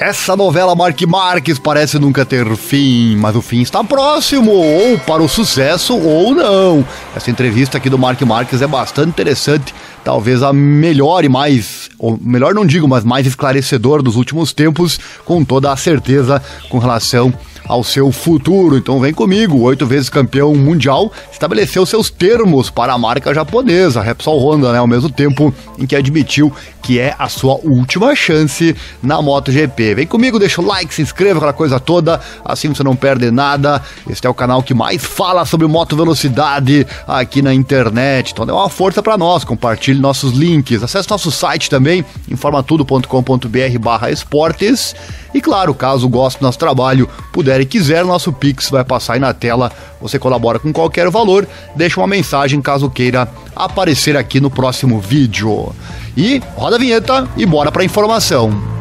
Essa novela Mark Marques parece nunca ter fim, mas o fim está próximo, ou para o sucesso ou não. Essa entrevista aqui do Mark Marques é bastante interessante, talvez a melhor e mais, ou melhor não digo, mas mais esclarecedor dos últimos tempos, com toda a certeza com relação ao seu futuro. Então vem comigo, oito vezes campeão mundial, estabeleceu seus termos para a marca japonesa, Repsol Honda, né, ao mesmo tempo em que admitiu que é a sua última chance na MotoGP. Vem comigo, deixa o like, se inscreva, aquela coisa toda, assim você não perde nada. Este é o canal que mais fala sobre moto velocidade aqui na internet. Então dê uma força para nós, compartilhe nossos links, acesse nosso site também, informatudo.com.br/esportes. E claro, caso goste do nosso trabalho, puder e quiser, nosso Pix vai passar aí na tela. Você colabora com qualquer valor, deixa uma mensagem caso queira aparecer aqui no próximo vídeo. E roda a vinheta e bora pra informação.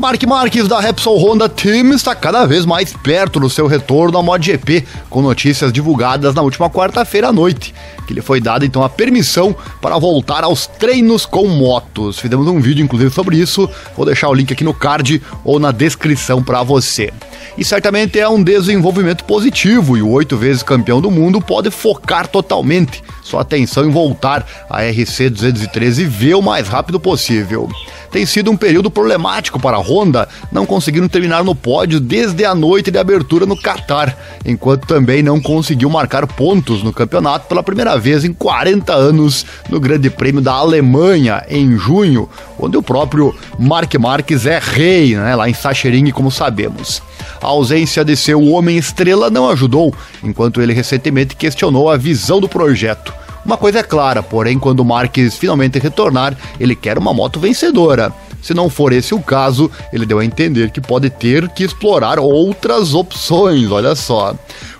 Mark Marques da Repsol Honda Team está cada vez mais perto do seu retorno à MotoGP, com notícias divulgadas na última quarta-feira à noite, que lhe foi dada então a permissão para voltar aos treinos com motos. Fizemos um vídeo inclusive sobre isso, vou deixar o link aqui no card ou na descrição para você. E certamente é um desenvolvimento positivo e o oito vezes campeão do mundo pode focar totalmente sua atenção em voltar à RC 213 V o mais rápido possível tem sido um período problemático para a Honda, não conseguindo terminar no pódio desde a noite de abertura no Qatar, enquanto também não conseguiu marcar pontos no campeonato pela primeira vez em 40 anos no Grande Prêmio da Alemanha em junho, onde o próprio Mark Marques é rei, né, lá em Sachsenring, como sabemos. A ausência de seu homem estrela não ajudou, enquanto ele recentemente questionou a visão do projeto. Uma coisa é clara, porém, quando o Marques finalmente retornar, ele quer uma moto vencedora. Se não for esse o caso, ele deu a entender que pode ter que explorar outras opções, olha só.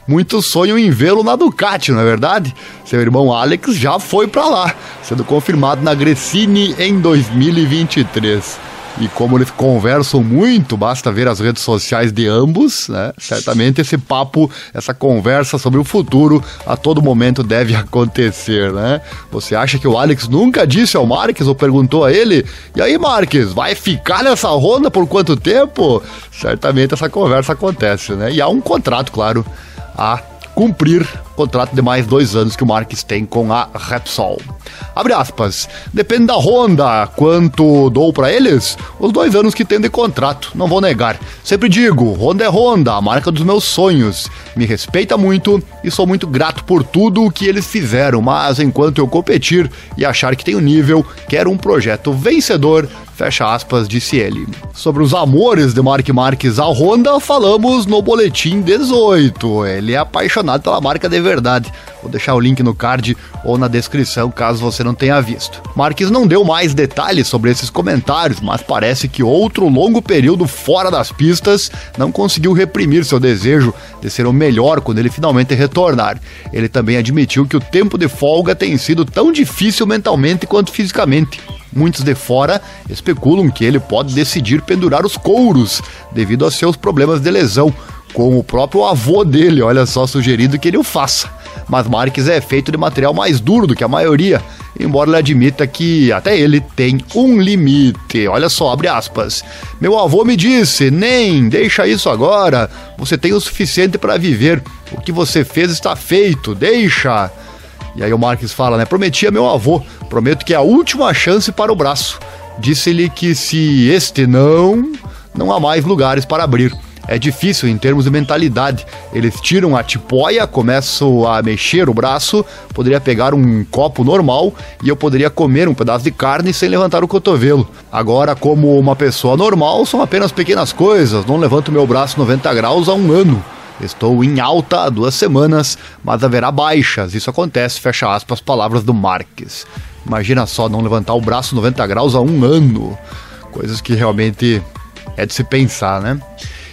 Muitos sonham em vê-lo na Ducati, não é verdade? Seu irmão Alex já foi para lá, sendo confirmado na Gresini em 2023. E como eles conversam muito, basta ver as redes sociais de ambos, né? Certamente esse papo, essa conversa sobre o futuro a todo momento deve acontecer, né? Você acha que o Alex nunca disse ao Marques ou perguntou a ele? E aí, Marques, vai ficar nessa ronda por quanto tempo? Certamente essa conversa acontece, né? E há um contrato, claro, a cumprir contrato de mais dois anos que o Marques tem com a Repsol. Abre aspas. Depende da Honda quanto dou para eles, os dois anos que tem de contrato, não vou negar. Sempre digo, Honda é Honda, a marca dos meus sonhos. Me respeita muito e sou muito grato por tudo o que eles fizeram, mas enquanto eu competir e achar que tenho nível, quero um projeto vencedor Fecha aspas, disse ele. Sobre os amores de Mark Marques à Honda, falamos no Boletim 18. Ele é apaixonado pela marca de verdade. Vou deixar o link no card ou na descrição caso você não tenha visto. Marques não deu mais detalhes sobre esses comentários, mas parece que outro longo período fora das pistas não conseguiu reprimir seu desejo de ser o melhor quando ele finalmente retornar. Ele também admitiu que o tempo de folga tem sido tão difícil mentalmente quanto fisicamente. Muitos de fora especulam que ele pode decidir pendurar os couros devido a seus problemas de lesão, com o próprio avô dele, olha só, sugerindo que ele o faça. Mas Marques é feito de material mais duro do que a maioria, embora ele admita que até ele tem um limite. Olha só, abre aspas. Meu avô me disse: Nem, deixa isso agora. Você tem o suficiente para viver. O que você fez está feito, deixa. E aí o Marques fala, né? Prometi a meu avô, prometo que é a última chance para o braço. Disse-lhe que se este não, não há mais lugares para abrir. É difícil em termos de mentalidade. Eles tiram a tipóia, começam a mexer o braço, poderia pegar um copo normal e eu poderia comer um pedaço de carne sem levantar o cotovelo. Agora, como uma pessoa normal, são apenas pequenas coisas. Não levanto meu braço 90 graus há um ano. Estou em alta há duas semanas, mas haverá baixas. Isso acontece, fecha aspas, palavras do Marques. Imagina só não levantar o braço 90 graus há um ano. Coisas que realmente é de se pensar, né?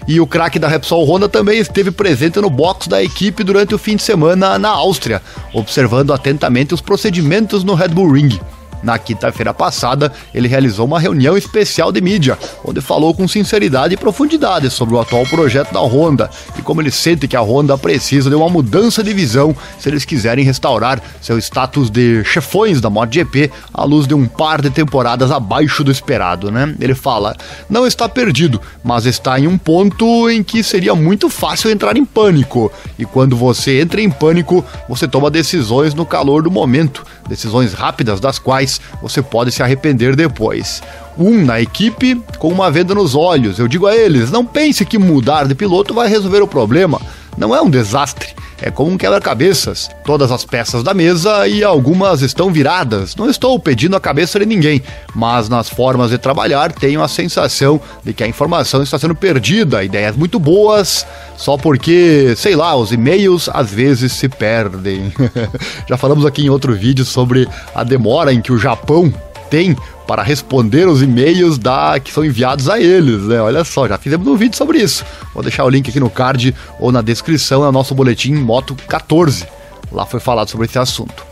E o craque da Repsol Honda também esteve presente no box da equipe durante o fim de semana na Áustria, observando atentamente os procedimentos no Red Bull Ring. Na quinta-feira passada, ele realizou uma reunião especial de mídia, onde falou com sinceridade e profundidade sobre o atual projeto da Honda e como ele sente que a Honda precisa de uma mudança de visão se eles quiserem restaurar seu status de chefões da MotoGP à luz de um par de temporadas abaixo do esperado, né? Ele fala: "Não está perdido, mas está em um ponto em que seria muito fácil entrar em pânico. E quando você entra em pânico, você toma decisões no calor do momento, decisões rápidas das quais você pode se arrepender depois. Um na equipe com uma venda nos olhos. Eu digo a eles: não pense que mudar de piloto vai resolver o problema. Não é um desastre. É como um quebra-cabeças. Todas as peças da mesa e algumas estão viradas. Não estou pedindo a cabeça de ninguém, mas nas formas de trabalhar tenho a sensação de que a informação está sendo perdida, ideias muito boas, só porque, sei lá, os e-mails às vezes se perdem. Já falamos aqui em outro vídeo sobre a demora em que o Japão tem para responder os e-mails da que são enviados a eles, né? Olha só, já fizemos um vídeo sobre isso. Vou deixar o link aqui no card ou na descrição, é o nosso boletim Moto 14. Lá foi falado sobre esse assunto.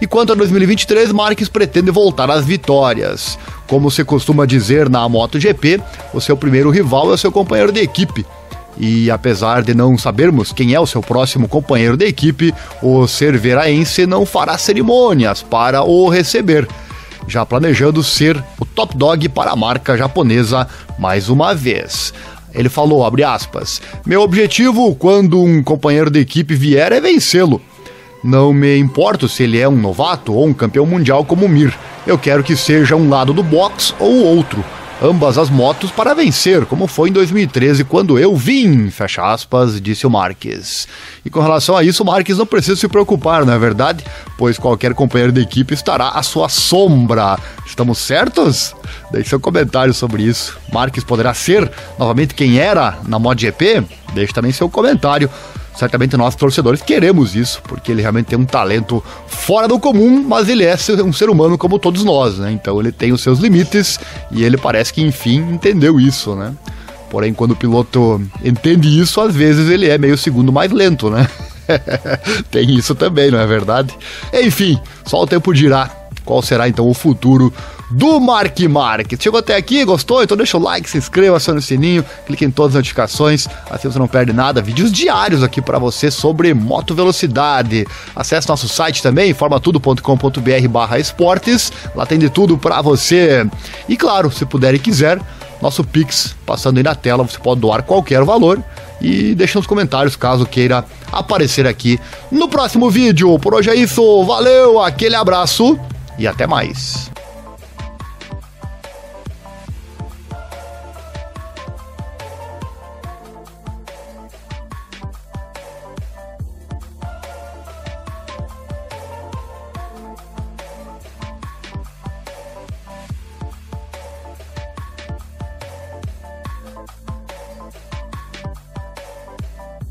E quanto a 2023, Marques pretende voltar às vitórias. Como se costuma dizer na MotoGP, o seu primeiro rival é o seu companheiro de equipe. E apesar de não sabermos quem é o seu próximo companheiro de equipe, o Cerveraense não fará cerimônias para o receber já planejando ser o top dog para a marca japonesa mais uma vez. Ele falou, abre aspas, meu objetivo quando um companheiro de equipe vier é vencê-lo. Não me importo se ele é um novato ou um campeão mundial como o Mir. Eu quero que seja um lado do box ou outro ambas as motos para vencer, como foi em 2013 quando eu vim, fecha aspas, disse o Marques. E com relação a isso, o Marques não precisa se preocupar, não é verdade? Pois qualquer companheiro de equipe estará à sua sombra. Estamos certos? Deixe seu comentário sobre isso. Marques poderá ser novamente quem era na MotoGP? Deixe também seu comentário certamente nós torcedores queremos isso, porque ele realmente tem um talento fora do comum, mas ele é um ser humano como todos nós, né? Então ele tem os seus limites e ele parece que enfim entendeu isso, né? Porém, quando o piloto entende isso, às vezes ele é meio segundo mais lento, né? tem isso também, não é verdade? Enfim, só o tempo dirá qual será então o futuro do Mark Market. Chegou até aqui, gostou? Então deixa o like, se inscreva, acione o sininho, clique em todas as notificações, assim você não perde nada. Vídeos diários aqui para você sobre moto velocidade. Acesse nosso site também, informatudo.com.br barra esportes, lá tem de tudo para você. E claro, se puder e quiser, nosso Pix passando aí na tela, você pode doar qualquer valor e deixe nos comentários caso queira aparecer aqui no próximo vídeo. Por hoje é isso, valeu, aquele abraço e até mais.